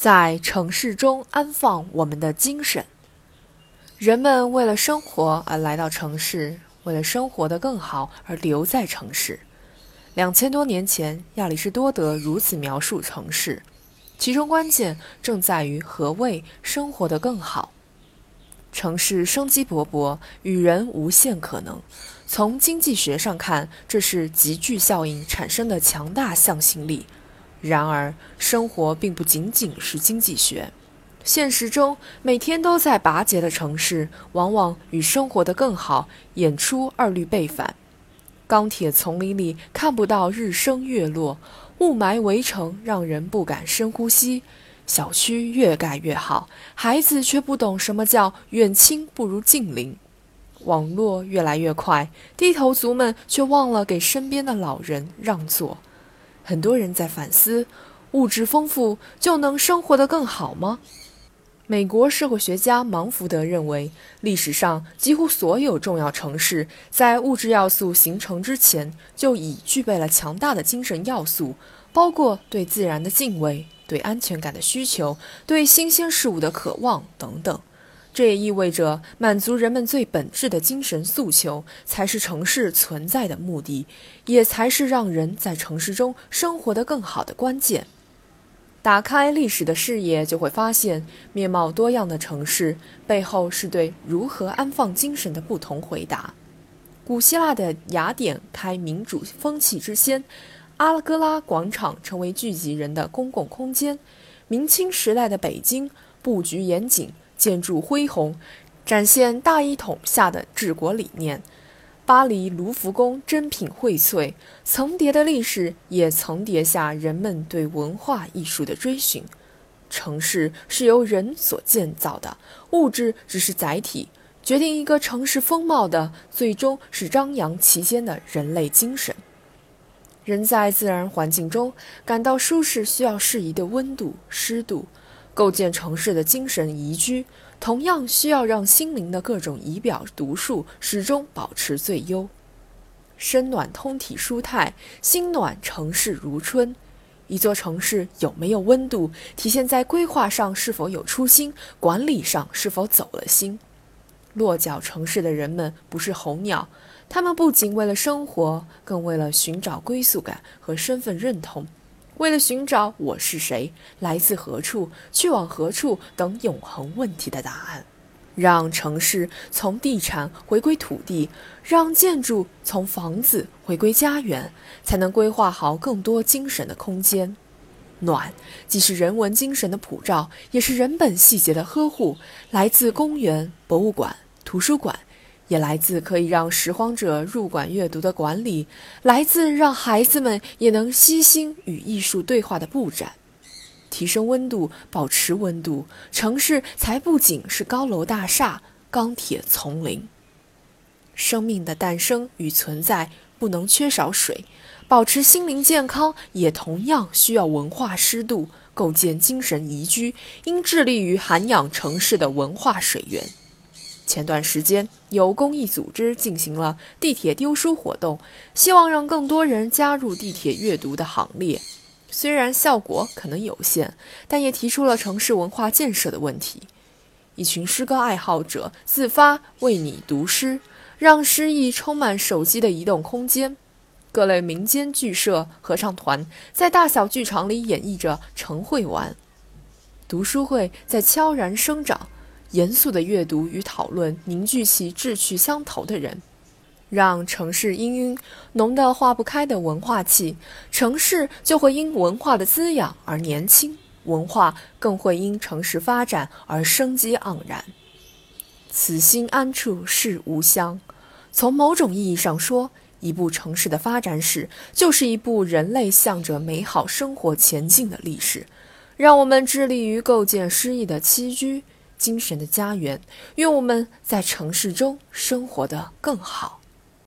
在城市中安放我们的精神。人们为了生活而来到城市，为了生活的更好而留在城市。两千多年前，亚里士多德如此描述城市，其中关键正在于何谓生活的更好。城市生机勃勃，与人无限可能。从经济学上看，这是集聚效应产生的强大向心力。然而，生活并不仅仅是经济学。现实中，每天都在拔节的城市，往往与生活的更好演出二律背反。钢铁丛林里看不到日升月落，雾霾围城让人不敢深呼吸。小区越盖越好，孩子却不懂什么叫远亲不如近邻。网络越来越快，低头族们却忘了给身边的老人让座。很多人在反思：物质丰富就能生活得更好吗？美国社会学家芒福德认为，历史上几乎所有重要城市在物质要素形成之前就已具备了强大的精神要素，包括对自然的敬畏、对安全感的需求、对新鲜事物的渴望等等。这也意味着，满足人们最本质的精神诉求才是城市存在的目的，也才是让人在城市中生活得更好的关键。打开历史的视野，就会发现面貌多样的城市背后是对如何安放精神的不同回答。古希腊的雅典开民主风气之先，阿拉戈拉广场成为聚集人的公共空间；明清时代的北京布局严谨，建筑恢宏，展现大一统下的治国理念。巴黎卢浮宫珍品荟萃，层叠的历史也层叠下人们对文化艺术的追寻。城市是由人所建造的，物质只是载体。决定一个城市风貌的，最终是张扬其间的人类精神。人在自然环境中感到舒适，需要适宜的温度、湿度。构建城市的精神宜居，同样需要让心灵的各种仪表读数始终保持最优。身暖通体舒泰，心暖城市如春。一座城市有没有温度，体现在规划上是否有初心，管理上是否走了心。落脚城市的人们不是候鸟，他们不仅为了生活，更为了寻找归宿感和身份认同。为了寻找我是谁、来自何处、去往何处等永恒问题的答案，让城市从地产回归土地，让建筑从房子回归家园，才能规划好更多精神的空间。暖既是人文精神的普照，也是人本细节的呵护，来自公园、博物馆、图书馆。也来自可以让拾荒者入馆阅读的管理，来自让孩子们也能悉心与艺术对话的布展。提升温度，保持温度，城市才不仅是高楼大厦、钢铁丛林。生命的诞生与存在不能缺少水，保持心灵健康也同样需要文化湿度。构建精神宜居，应致力于涵养城市的文化水源。前段时间，有公益组织进行了地铁丢书活动，希望让更多人加入地铁阅读的行列。虽然效果可能有限，但也提出了城市文化建设的问题。一群诗歌爱好者自发为你读诗，让诗意充满手机的移动空间。各类民间剧社、合唱团在大小剧场里演绎着《晨会玩》，读书会在悄然生长。严肃的阅读与讨论凝聚起志趣相投的人，让城市氤氲浓得化不开的文化气，城市就会因文化的滋养而年轻，文化更会因城市发展而生机盎然。此心安处是吾乡。从某种意义上说，一部城市的发展史，就是一部人类向着美好生活前进的历史。让我们致力于构建诗意的栖居。精神的家园，愿我们在城市中生活的更好。